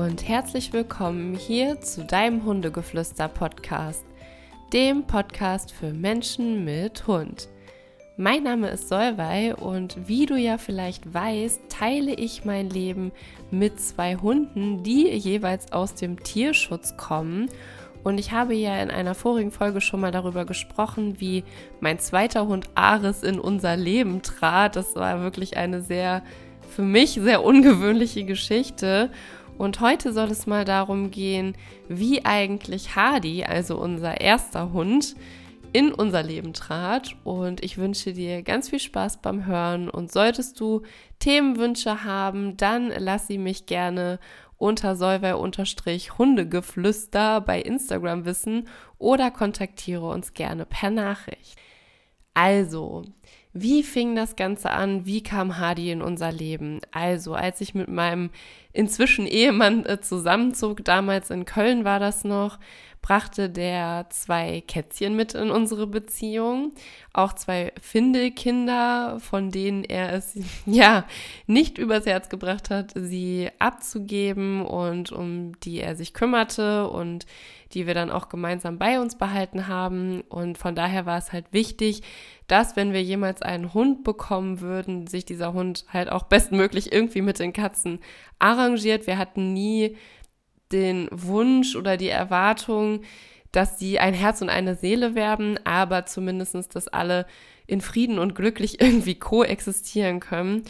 und herzlich willkommen hier zu deinem Hundegeflüster-Podcast, dem Podcast für Menschen mit Hund. Mein Name ist Solvay und wie du ja vielleicht weißt, teile ich mein Leben mit zwei Hunden, die jeweils aus dem Tierschutz kommen. Und ich habe ja in einer vorigen Folge schon mal darüber gesprochen, wie mein zweiter Hund Aris in unser Leben trat. Das war wirklich eine sehr, für mich sehr ungewöhnliche Geschichte. Und heute soll es mal darum gehen, wie eigentlich Hardy, also unser erster Hund, in unser Leben trat. Und ich wünsche dir ganz viel Spaß beim Hören. Und solltest du Themenwünsche haben, dann lass sie mich gerne unter Solvay-Hundegeflüster bei Instagram wissen oder kontaktiere uns gerne per Nachricht. Also, wie fing das Ganze an? Wie kam Hardy in unser Leben? Also, als ich mit meinem inzwischen Ehemann äh, zusammenzog, damals in Köln war das noch, brachte der zwei Kätzchen mit in unsere Beziehung, auch zwei Findelkinder, von denen er es ja nicht übers Herz gebracht hat, sie abzugeben und um die er sich kümmerte und die wir dann auch gemeinsam bei uns behalten haben. Und von daher war es halt wichtig, dass wenn wir jemals einen Hund bekommen würden, sich dieser Hund halt auch bestmöglich irgendwie mit den Katzen arrangiert. Wir hatten nie den Wunsch oder die Erwartung, dass sie ein Herz und eine Seele werden, aber zumindestens, dass alle in Frieden und glücklich irgendwie koexistieren können.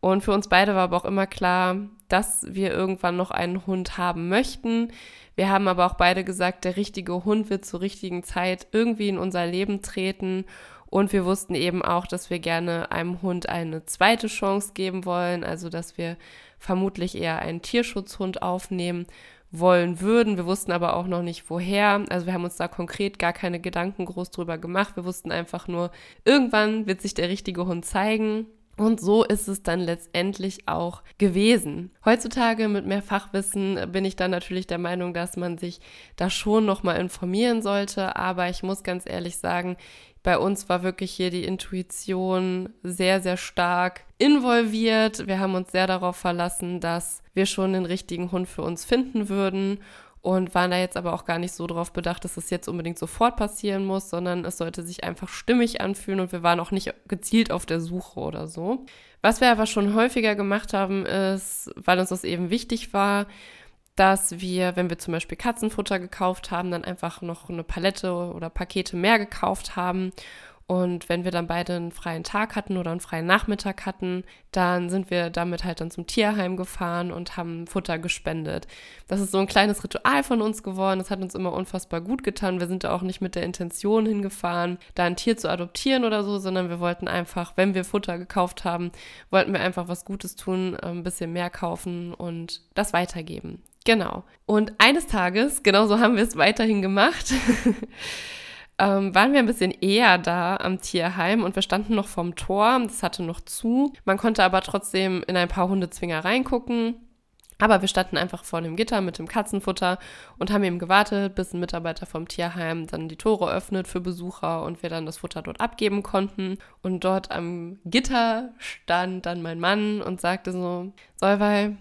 Und für uns beide war aber auch immer klar, dass wir irgendwann noch einen Hund haben möchten. Wir haben aber auch beide gesagt, der richtige Hund wird zur richtigen Zeit irgendwie in unser Leben treten. Und wir wussten eben auch, dass wir gerne einem Hund eine zweite Chance geben wollen, also dass wir vermutlich eher einen Tierschutzhund aufnehmen wollen würden. Wir wussten aber auch noch nicht woher. Also wir haben uns da konkret gar keine Gedanken groß drüber gemacht. Wir wussten einfach nur, irgendwann wird sich der richtige Hund zeigen. Und so ist es dann letztendlich auch gewesen. Heutzutage mit mehr Fachwissen bin ich dann natürlich der Meinung, dass man sich da schon nochmal informieren sollte. Aber ich muss ganz ehrlich sagen, bei uns war wirklich hier die Intuition sehr, sehr stark involviert. Wir haben uns sehr darauf verlassen, dass wir schon den richtigen Hund für uns finden würden und waren da jetzt aber auch gar nicht so darauf bedacht, dass es das jetzt unbedingt sofort passieren muss, sondern es sollte sich einfach stimmig anfühlen und wir waren auch nicht gezielt auf der Suche oder so. Was wir aber schon häufiger gemacht haben, ist, weil uns das eben wichtig war, dass wir, wenn wir zum Beispiel Katzenfutter gekauft haben, dann einfach noch eine Palette oder Pakete mehr gekauft haben. Und wenn wir dann beide einen freien Tag hatten oder einen freien Nachmittag hatten, dann sind wir damit halt dann zum Tierheim gefahren und haben Futter gespendet. Das ist so ein kleines Ritual von uns geworden. Das hat uns immer unfassbar gut getan. Wir sind da auch nicht mit der Intention hingefahren, da ein Tier zu adoptieren oder so, sondern wir wollten einfach, wenn wir Futter gekauft haben, wollten wir einfach was Gutes tun, ein bisschen mehr kaufen und das weitergeben. Genau. Und eines Tages, genau so haben wir es weiterhin gemacht, ähm, waren wir ein bisschen eher da am Tierheim und wir standen noch vorm Tor. Das hatte noch zu. Man konnte aber trotzdem in ein paar Hundezwinger reingucken. Aber wir standen einfach vor dem Gitter mit dem Katzenfutter und haben eben gewartet, bis ein Mitarbeiter vom Tierheim dann die Tore öffnet für Besucher und wir dann das Futter dort abgeben konnten. Und dort am Gitter stand dann mein Mann und sagte so, Solvay,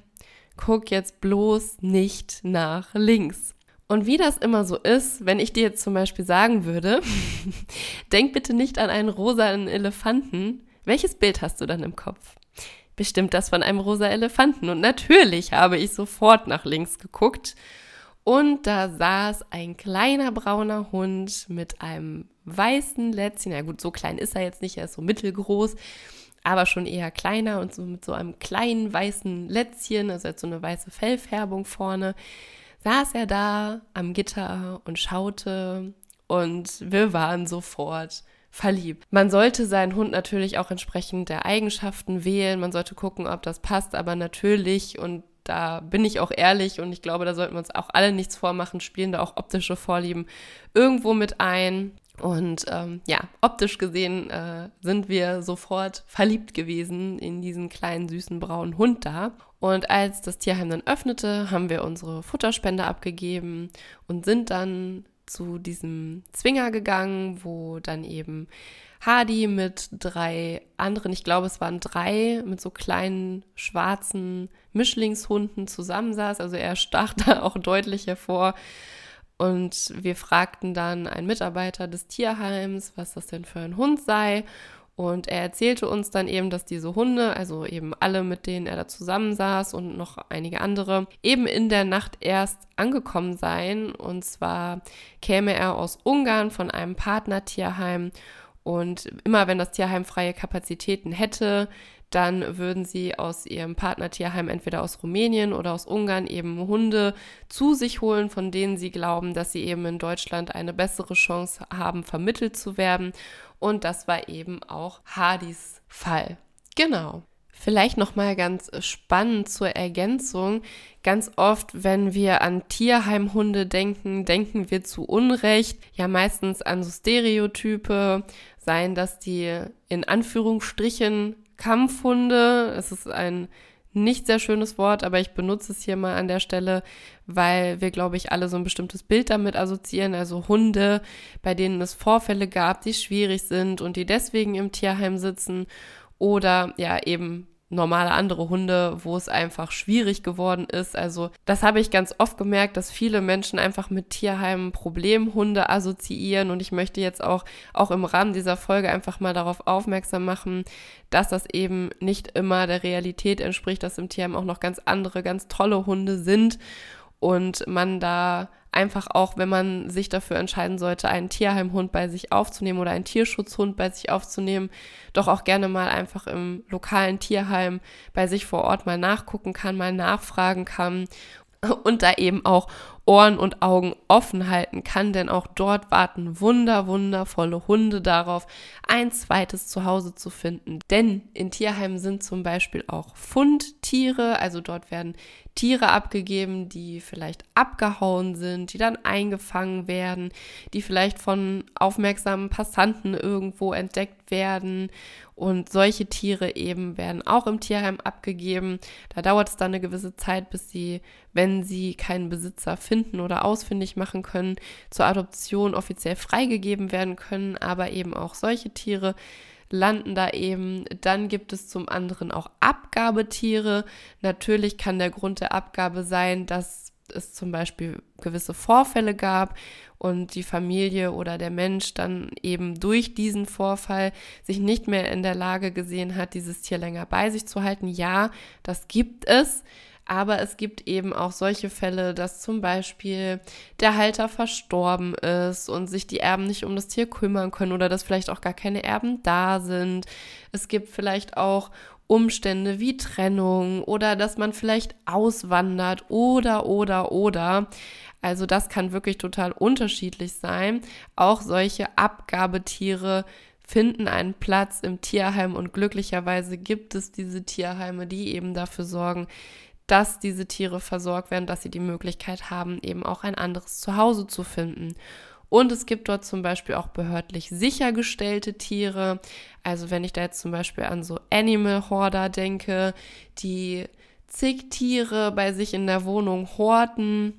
guck jetzt bloß nicht nach links. Und wie das immer so ist, wenn ich dir jetzt zum Beispiel sagen würde, denk bitte nicht an einen rosanen Elefanten, welches Bild hast du dann im Kopf? Bestimmt das von einem rosa Elefanten. Und natürlich habe ich sofort nach links geguckt. Und da saß ein kleiner brauner Hund mit einem weißen Lätzchen. Ja gut, so klein ist er jetzt nicht, er ist so mittelgroß aber schon eher kleiner und so mit so einem kleinen weißen Lätzchen, also jetzt so eine weiße Fellfärbung vorne, saß er da am Gitter und schaute und wir waren sofort verliebt. Man sollte seinen Hund natürlich auch entsprechend der Eigenschaften wählen, man sollte gucken, ob das passt, aber natürlich und da bin ich auch ehrlich und ich glaube, da sollten wir uns auch alle nichts vormachen, spielen da auch optische Vorlieben irgendwo mit ein. Und ähm, ja, optisch gesehen äh, sind wir sofort verliebt gewesen in diesen kleinen süßen braunen Hund da. Und als das Tierheim dann öffnete, haben wir unsere Futterspende abgegeben und sind dann zu diesem Zwinger gegangen, wo dann eben Hardy mit drei anderen, ich glaube es waren drei, mit so kleinen schwarzen Mischlingshunden zusammensaß. Also er stach da auch deutlich hervor. Und wir fragten dann einen Mitarbeiter des Tierheims, was das denn für ein Hund sei. Und er erzählte uns dann eben, dass diese Hunde, also eben alle, mit denen er da zusammensaß und noch einige andere, eben in der Nacht erst angekommen seien. Und zwar käme er aus Ungarn von einem Partnertierheim und immer wenn das Tierheim freie Kapazitäten hätte, dann würden sie aus ihrem Partnertierheim entweder aus Rumänien oder aus Ungarn eben Hunde zu sich holen, von denen sie glauben, dass sie eben in Deutschland eine bessere Chance haben, vermittelt zu werden. Und das war eben auch Hardys Fall. Genau. Vielleicht noch mal ganz spannend zur Ergänzung. Ganz oft, wenn wir an Tierheimhunde denken, denken wir zu Unrecht ja meistens an so Stereotype, seien das die in Anführungsstrichen Kampfhunde. Es ist ein nicht sehr schönes Wort, aber ich benutze es hier mal an der Stelle, weil wir, glaube ich, alle so ein bestimmtes Bild damit assoziieren. Also Hunde, bei denen es Vorfälle gab, die schwierig sind und die deswegen im Tierheim sitzen. Oder ja, eben normale andere Hunde, wo es einfach schwierig geworden ist. Also das habe ich ganz oft gemerkt, dass viele Menschen einfach mit Tierheimen Problemhunde assoziieren und ich möchte jetzt auch, auch im Rahmen dieser Folge einfach mal darauf aufmerksam machen, dass das eben nicht immer der Realität entspricht, dass im Tierheim auch noch ganz andere, ganz tolle Hunde sind und man da einfach auch, wenn man sich dafür entscheiden sollte, einen Tierheimhund bei sich aufzunehmen oder einen Tierschutzhund bei sich aufzunehmen, doch auch gerne mal einfach im lokalen Tierheim bei sich vor Ort mal nachgucken kann, mal nachfragen kann und da eben auch Ohren und Augen offen halten kann, denn auch dort warten wunder, wundervolle Hunde darauf, ein zweites Zuhause zu finden. Denn in Tierheimen sind zum Beispiel auch Fundtiere, also dort werden Tiere abgegeben, die vielleicht abgehauen sind, die dann eingefangen werden, die vielleicht von aufmerksamen Passanten irgendwo entdeckt werden. Und solche Tiere eben werden auch im Tierheim abgegeben. Da dauert es dann eine gewisse Zeit, bis sie, wenn sie keinen Besitzer finden oder ausfindig machen können, zur Adoption offiziell freigegeben werden können. Aber eben auch solche Tiere landen da eben. Dann gibt es zum anderen auch Abgabetiere. Natürlich kann der Grund der Abgabe sein, dass es zum Beispiel gewisse Vorfälle gab und die Familie oder der Mensch dann eben durch diesen Vorfall sich nicht mehr in der Lage gesehen hat, dieses Tier länger bei sich zu halten. Ja, das gibt es. Aber es gibt eben auch solche Fälle, dass zum Beispiel der Halter verstorben ist und sich die Erben nicht um das Tier kümmern können oder dass vielleicht auch gar keine Erben da sind. Es gibt vielleicht auch Umstände wie Trennung oder dass man vielleicht auswandert oder oder oder. Also das kann wirklich total unterschiedlich sein. Auch solche Abgabetiere finden einen Platz im Tierheim und glücklicherweise gibt es diese Tierheime, die eben dafür sorgen, dass diese Tiere versorgt werden, dass sie die Möglichkeit haben, eben auch ein anderes Zuhause zu finden. Und es gibt dort zum Beispiel auch behördlich sichergestellte Tiere. Also wenn ich da jetzt zum Beispiel an so Animal Hoarder denke, die zig Tiere bei sich in der Wohnung horten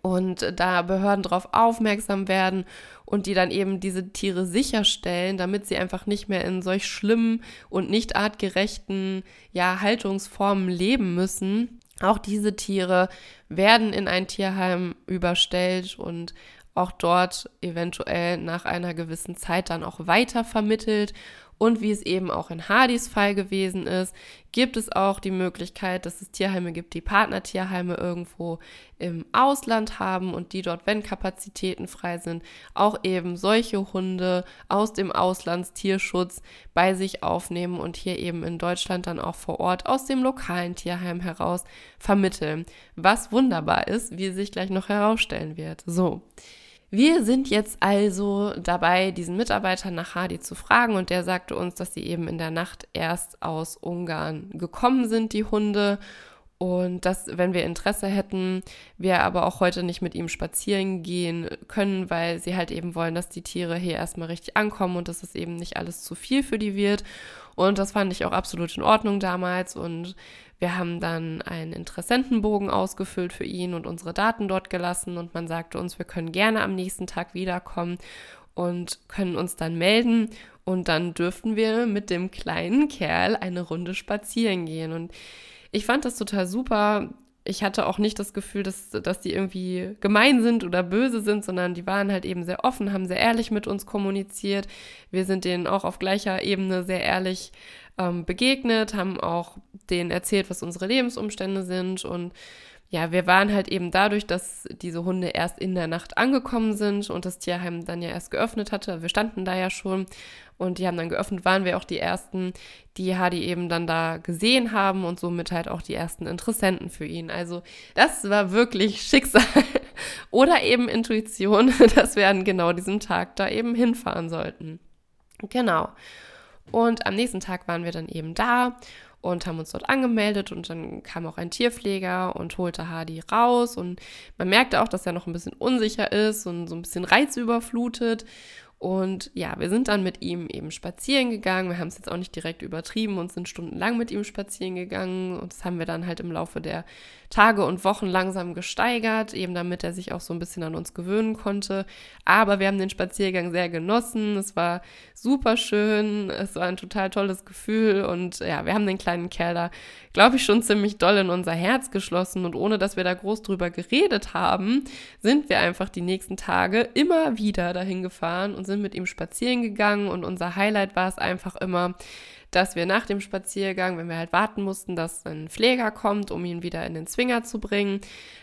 und da Behörden darauf aufmerksam werden und die dann eben diese Tiere sicherstellen, damit sie einfach nicht mehr in solch schlimmen und nicht artgerechten ja, Haltungsformen leben müssen. Auch diese Tiere werden in ein Tierheim überstellt und auch dort eventuell nach einer gewissen Zeit dann auch weiter vermittelt und wie es eben auch in Hardys Fall gewesen ist, gibt es auch die Möglichkeit, dass es Tierheime gibt, die Partnertierheime irgendwo im Ausland haben und die dort, wenn Kapazitäten frei sind, auch eben solche Hunde aus dem Auslandstierschutz bei sich aufnehmen und hier eben in Deutschland dann auch vor Ort aus dem lokalen Tierheim heraus vermitteln. Was wunderbar ist, wie sich gleich noch herausstellen wird. So. Wir sind jetzt also dabei, diesen Mitarbeiter nach Hadi zu fragen und der sagte uns, dass sie eben in der Nacht erst aus Ungarn gekommen sind, die Hunde. Und dass, wenn wir Interesse hätten, wir aber auch heute nicht mit ihm spazieren gehen können, weil sie halt eben wollen, dass die Tiere hier erstmal richtig ankommen und dass es eben nicht alles zu viel für die wird. Und das fand ich auch absolut in Ordnung damals. Und wir haben dann einen Interessentenbogen ausgefüllt für ihn und unsere Daten dort gelassen. Und man sagte uns, wir können gerne am nächsten Tag wiederkommen und können uns dann melden. Und dann dürften wir mit dem kleinen Kerl eine Runde spazieren gehen. Und ich fand das total super. Ich hatte auch nicht das Gefühl, dass, dass die irgendwie gemein sind oder böse sind, sondern die waren halt eben sehr offen, haben sehr ehrlich mit uns kommuniziert. Wir sind denen auch auf gleicher Ebene sehr ehrlich ähm, begegnet, haben auch denen erzählt, was unsere Lebensumstände sind und ja, wir waren halt eben dadurch, dass diese Hunde erst in der Nacht angekommen sind und das Tierheim dann ja erst geöffnet hatte. Wir standen da ja schon und die haben dann geöffnet, waren wir auch die ersten, die Hadi eben dann da gesehen haben und somit halt auch die ersten Interessenten für ihn. Also das war wirklich Schicksal oder eben Intuition, dass wir an genau diesem Tag da eben hinfahren sollten. Genau. Und am nächsten Tag waren wir dann eben da und haben uns dort angemeldet und dann kam auch ein Tierpfleger und holte Hardy raus und man merkte auch, dass er noch ein bisschen unsicher ist und so ein bisschen reizüberflutet und ja, wir sind dann mit ihm eben spazieren gegangen. Wir haben es jetzt auch nicht direkt übertrieben und sind stundenlang mit ihm spazieren gegangen. Und das haben wir dann halt im Laufe der Tage und Wochen langsam gesteigert, eben damit er sich auch so ein bisschen an uns gewöhnen konnte. Aber wir haben den Spaziergang sehr genossen. Es war super schön. Es war ein total tolles Gefühl. Und ja, wir haben den kleinen Kerl da, glaube ich, schon ziemlich doll in unser Herz geschlossen. Und ohne dass wir da groß drüber geredet haben, sind wir einfach die nächsten Tage immer wieder dahin gefahren und sind mit ihm spazieren gegangen und unser Highlight war es einfach immer, dass wir nach dem Spaziergang, wenn wir halt warten mussten, dass ein Pfleger kommt, um ihn wieder in den Zwinger zu bringen,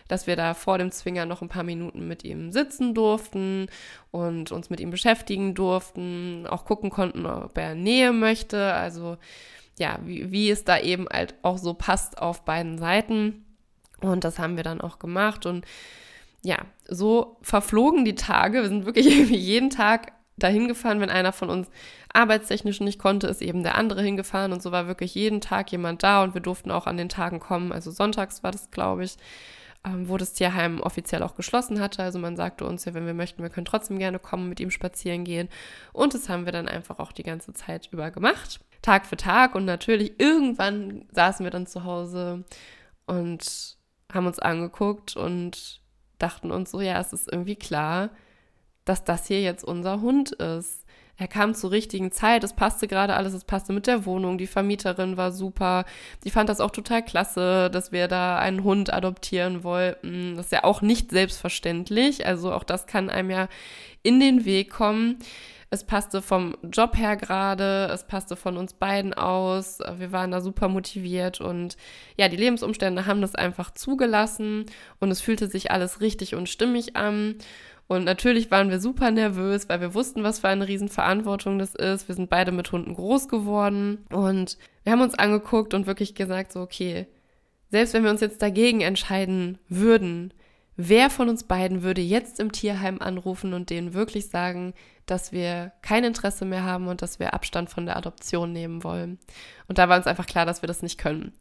dass wir da vor dem Zwinger noch ein paar Minuten mit ihm sitzen durften und uns mit ihm beschäftigen durften, auch gucken konnten, ob er Nähe möchte, also ja, wie, wie es da eben halt auch so passt auf beiden Seiten. Und das haben wir dann auch gemacht und ja, so verflogen die Tage. Wir sind wirklich irgendwie jeden Tag dahin gefahren, wenn einer von uns arbeitstechnisch nicht konnte, ist eben der andere hingefahren und so war wirklich jeden Tag jemand da und wir durften auch an den Tagen kommen. Also sonntags war das, glaube ich, ähm, wo das Tierheim offiziell auch geschlossen hatte. Also man sagte uns ja, wenn wir möchten, wir können trotzdem gerne kommen, mit ihm spazieren gehen. Und das haben wir dann einfach auch die ganze Zeit über gemacht. Tag für Tag und natürlich irgendwann saßen wir dann zu Hause und haben uns angeguckt und dachten uns so, ja, es ist irgendwie klar, dass das hier jetzt unser Hund ist. Er kam zur richtigen Zeit, es passte gerade alles, es passte mit der Wohnung, die Vermieterin war super. Die fand das auch total klasse, dass wir da einen Hund adoptieren wollten. Das ist ja auch nicht selbstverständlich, also auch das kann einem ja in den Weg kommen. Es passte vom Job her gerade, es passte von uns beiden aus. Wir waren da super motiviert und ja, die Lebensumstände haben das einfach zugelassen und es fühlte sich alles richtig und stimmig an. Und natürlich waren wir super nervös, weil wir wussten, was für eine Riesenverantwortung das ist. Wir sind beide mit Hunden groß geworden und wir haben uns angeguckt und wirklich gesagt, so, okay, selbst wenn wir uns jetzt dagegen entscheiden würden, wer von uns beiden würde jetzt im Tierheim anrufen und denen wirklich sagen, dass wir kein Interesse mehr haben und dass wir Abstand von der Adoption nehmen wollen. Und da war uns einfach klar, dass wir das nicht können.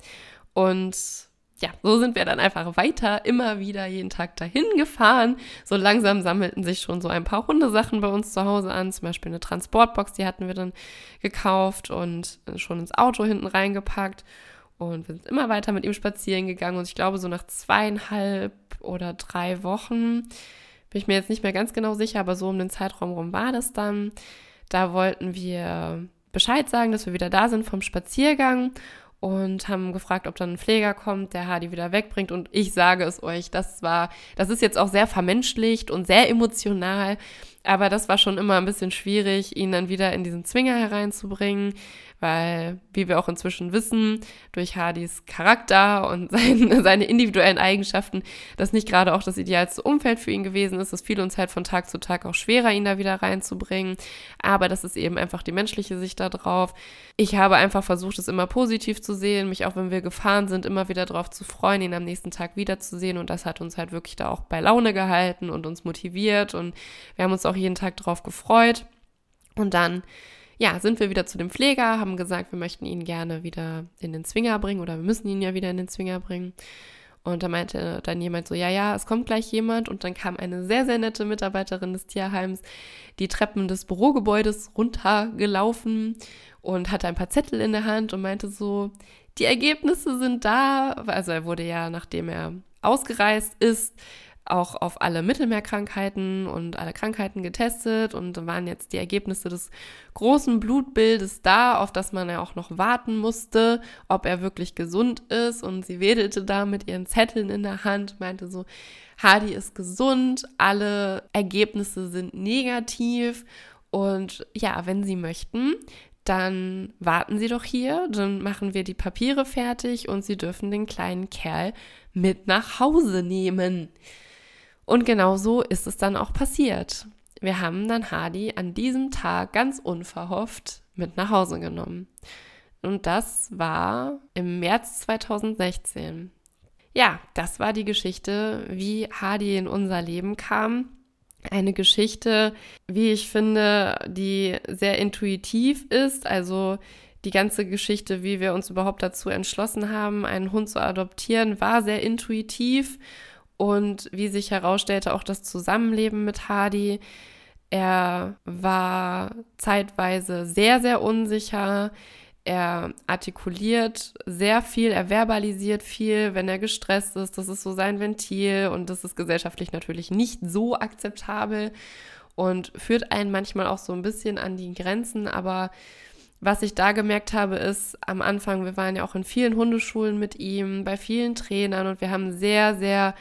Und ja, so sind wir dann einfach weiter, immer wieder jeden Tag dahin gefahren. So langsam sammelten sich schon so ein paar Hundesachen bei uns zu Hause an, zum Beispiel eine Transportbox, die hatten wir dann gekauft und schon ins Auto hinten reingepackt. Und wir sind immer weiter mit ihm spazieren gegangen. Und ich glaube, so nach zweieinhalb oder drei Wochen, bin ich mir jetzt nicht mehr ganz genau sicher, aber so um den Zeitraum rum war das dann. Da wollten wir Bescheid sagen, dass wir wieder da sind vom Spaziergang und haben gefragt, ob dann ein Pfleger kommt, der Hardy wieder wegbringt. Und ich sage es euch, das war, das ist jetzt auch sehr vermenschlicht und sehr emotional. Aber das war schon immer ein bisschen schwierig, ihn dann wieder in diesen Zwinger hereinzubringen weil, wie wir auch inzwischen wissen, durch Hardys Charakter und sein, seine individuellen Eigenschaften, das nicht gerade auch das idealste Umfeld für ihn gewesen ist. Es fiel uns halt von Tag zu Tag auch schwerer, ihn da wieder reinzubringen. Aber das ist eben einfach die menschliche Sicht da drauf. Ich habe einfach versucht, es immer positiv zu sehen, mich auch wenn wir gefahren sind, immer wieder darauf zu freuen, ihn am nächsten Tag wiederzusehen. Und das hat uns halt wirklich da auch bei Laune gehalten und uns motiviert. Und wir haben uns auch jeden Tag darauf gefreut. Und dann ja, sind wir wieder zu dem Pfleger, haben gesagt, wir möchten ihn gerne wieder in den Zwinger bringen oder wir müssen ihn ja wieder in den Zwinger bringen. Und da meinte dann jemand so, ja, ja, es kommt gleich jemand. Und dann kam eine sehr, sehr nette Mitarbeiterin des Tierheims die Treppen des Bürogebäudes runtergelaufen und hatte ein paar Zettel in der Hand und meinte so, die Ergebnisse sind da. Also er wurde ja, nachdem er ausgereist ist, auch auf alle Mittelmeerkrankheiten und alle Krankheiten getestet und waren jetzt die Ergebnisse des großen Blutbildes da, auf das man ja auch noch warten musste, ob er wirklich gesund ist. Und sie wedelte da mit ihren Zetteln in der Hand, meinte so, Hardy ist gesund, alle Ergebnisse sind negativ und ja, wenn Sie möchten, dann warten Sie doch hier, dann machen wir die Papiere fertig und Sie dürfen den kleinen Kerl mit nach Hause nehmen. Und genau so ist es dann auch passiert. Wir haben dann Hardy an diesem Tag ganz unverhofft mit nach Hause genommen. Und das war im März 2016. Ja, das war die Geschichte, wie Hardy in unser Leben kam eine Geschichte, wie ich finde, die sehr intuitiv ist. Also die ganze Geschichte, wie wir uns überhaupt dazu entschlossen haben, einen Hund zu adoptieren, war sehr intuitiv. Und wie sich herausstellte, auch das Zusammenleben mit Hardy. Er war zeitweise sehr, sehr unsicher. Er artikuliert sehr viel, er verbalisiert viel, wenn er gestresst ist. Das ist so sein Ventil und das ist gesellschaftlich natürlich nicht so akzeptabel und führt einen manchmal auch so ein bisschen an die Grenzen. Aber was ich da gemerkt habe, ist am Anfang, wir waren ja auch in vielen Hundeschulen mit ihm, bei vielen Trainern und wir haben sehr, sehr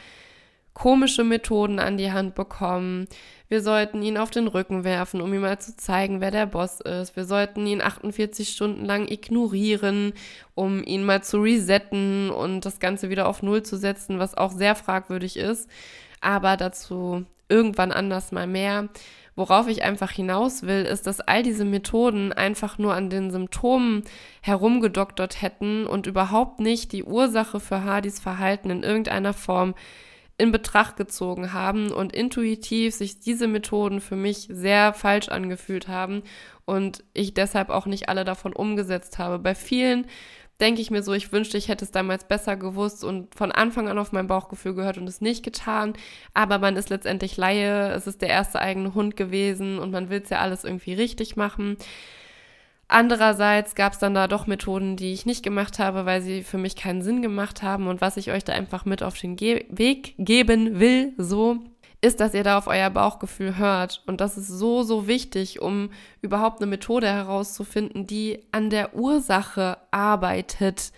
komische Methoden an die Hand bekommen. Wir sollten ihn auf den Rücken werfen, um ihm mal zu zeigen, wer der Boss ist. Wir sollten ihn 48 Stunden lang ignorieren, um ihn mal zu resetten und das Ganze wieder auf Null zu setzen, was auch sehr fragwürdig ist. Aber dazu irgendwann anders mal mehr. Worauf ich einfach hinaus will, ist, dass all diese Methoden einfach nur an den Symptomen herumgedoktert hätten und überhaupt nicht die Ursache für Hardys Verhalten in irgendeiner Form in Betracht gezogen haben und intuitiv sich diese Methoden für mich sehr falsch angefühlt haben und ich deshalb auch nicht alle davon umgesetzt habe. Bei vielen denke ich mir so, ich wünschte, ich hätte es damals besser gewusst und von Anfang an auf mein Bauchgefühl gehört und es nicht getan. Aber man ist letztendlich Laie, es ist der erste eigene Hund gewesen und man will es ja alles irgendwie richtig machen. Andererseits gab es dann da doch Methoden, die ich nicht gemacht habe, weil sie für mich keinen Sinn gemacht haben. Und was ich euch da einfach mit auf den Ge Weg geben will, so, ist, dass ihr da auf euer Bauchgefühl hört. Und das ist so, so wichtig, um überhaupt eine Methode herauszufinden, die an der Ursache arbeitet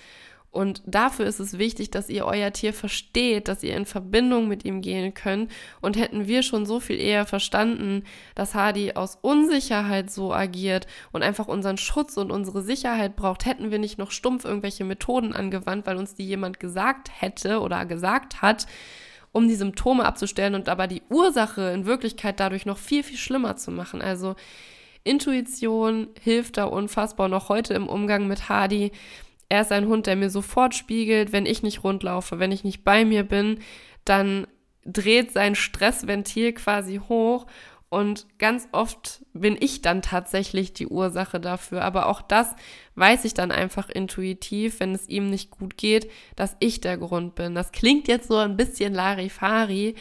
und dafür ist es wichtig, dass ihr euer Tier versteht, dass ihr in Verbindung mit ihm gehen könnt. Und hätten wir schon so viel eher verstanden, dass Hardy aus Unsicherheit so agiert und einfach unseren Schutz und unsere Sicherheit braucht, hätten wir nicht noch stumpf irgendwelche Methoden angewandt, weil uns die jemand gesagt hätte oder gesagt hat, um die Symptome abzustellen und aber die Ursache in Wirklichkeit dadurch noch viel, viel schlimmer zu machen. Also Intuition hilft da unfassbar noch heute im Umgang mit Hardy er ist ein Hund, der mir sofort spiegelt, wenn ich nicht rundlaufe, wenn ich nicht bei mir bin, dann dreht sein Stressventil quasi hoch und ganz oft bin ich dann tatsächlich die Ursache dafür. Aber auch das weiß ich dann einfach intuitiv, wenn es ihm nicht gut geht, dass ich der Grund bin. Das klingt jetzt so ein bisschen Larifari,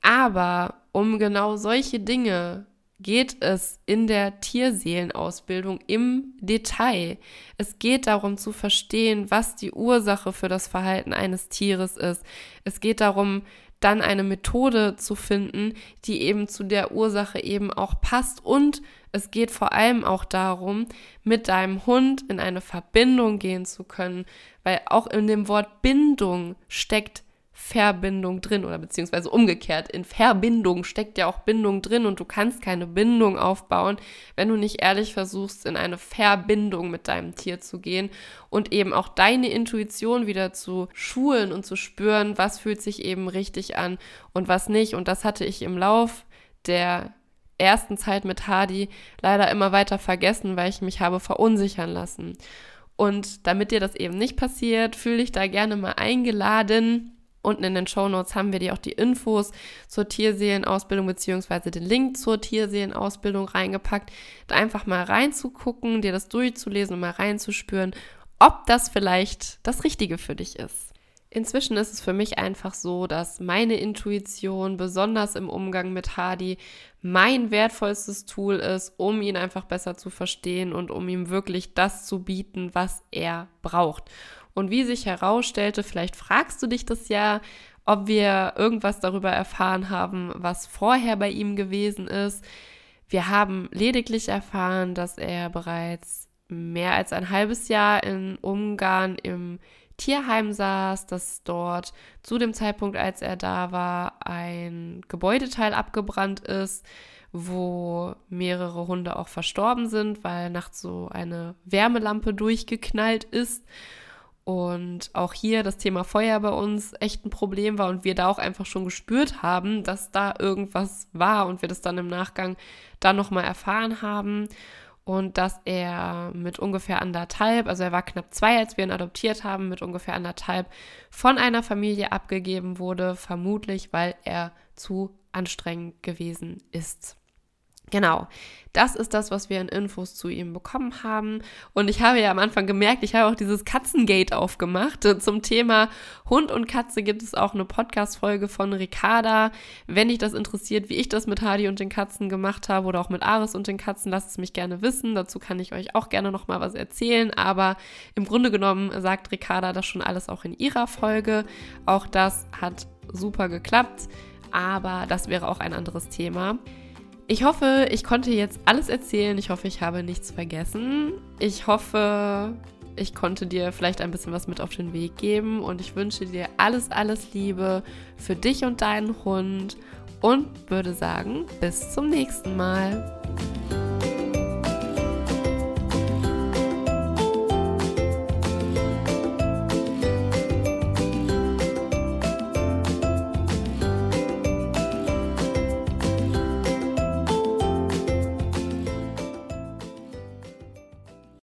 aber um genau solche Dinge geht es in der Tierseelenausbildung im Detail. Es geht darum zu verstehen, was die Ursache für das Verhalten eines Tieres ist. Es geht darum, dann eine Methode zu finden, die eben zu der Ursache eben auch passt. Und es geht vor allem auch darum, mit deinem Hund in eine Verbindung gehen zu können, weil auch in dem Wort Bindung steckt Verbindung drin oder beziehungsweise umgekehrt. In Verbindung steckt ja auch Bindung drin und du kannst keine Bindung aufbauen, wenn du nicht ehrlich versuchst, in eine Verbindung mit deinem Tier zu gehen und eben auch deine Intuition wieder zu schulen und zu spüren, was fühlt sich eben richtig an und was nicht. Und das hatte ich im Lauf der ersten Zeit mit Hardy leider immer weiter vergessen, weil ich mich habe verunsichern lassen. Und damit dir das eben nicht passiert, fühle ich da gerne mal eingeladen, Unten in den Show Notes haben wir dir auch die Infos zur Tierseelenausbildung bzw. den Link zur Tierseelenausbildung reingepackt, da einfach mal reinzugucken, dir das durchzulesen und mal reinzuspüren, ob das vielleicht das Richtige für dich ist. Inzwischen ist es für mich einfach so, dass meine Intuition, besonders im Umgang mit Hardy, mein wertvollstes Tool ist, um ihn einfach besser zu verstehen und um ihm wirklich das zu bieten, was er braucht. Und wie sich herausstellte, vielleicht fragst du dich das ja, ob wir irgendwas darüber erfahren haben, was vorher bei ihm gewesen ist. Wir haben lediglich erfahren, dass er bereits mehr als ein halbes Jahr in Ungarn im Tierheim saß, dass dort zu dem Zeitpunkt, als er da war, ein Gebäudeteil abgebrannt ist, wo mehrere Hunde auch verstorben sind, weil nachts so eine Wärmelampe durchgeknallt ist und auch hier das Thema Feuer bei uns echt ein Problem war und wir da auch einfach schon gespürt haben, dass da irgendwas war und wir das dann im Nachgang dann nochmal erfahren haben. Und dass er mit ungefähr anderthalb, also er war knapp zwei, als wir ihn adoptiert haben, mit ungefähr anderthalb von einer Familie abgegeben wurde, vermutlich weil er zu anstrengend gewesen ist. Genau, das ist das, was wir in Infos zu ihm bekommen haben. Und ich habe ja am Anfang gemerkt, ich habe auch dieses Katzengate aufgemacht. Zum Thema Hund und Katze gibt es auch eine Podcast-Folge von Ricarda. Wenn dich das interessiert, wie ich das mit Hardy und den Katzen gemacht habe oder auch mit Aris und den Katzen, lasst es mich gerne wissen. Dazu kann ich euch auch gerne nochmal was erzählen. Aber im Grunde genommen sagt Ricarda das schon alles auch in ihrer Folge. Auch das hat super geklappt. Aber das wäre auch ein anderes Thema. Ich hoffe, ich konnte jetzt alles erzählen. Ich hoffe, ich habe nichts vergessen. Ich hoffe, ich konnte dir vielleicht ein bisschen was mit auf den Weg geben und ich wünsche dir alles, alles Liebe für dich und deinen Hund und würde sagen, bis zum nächsten Mal.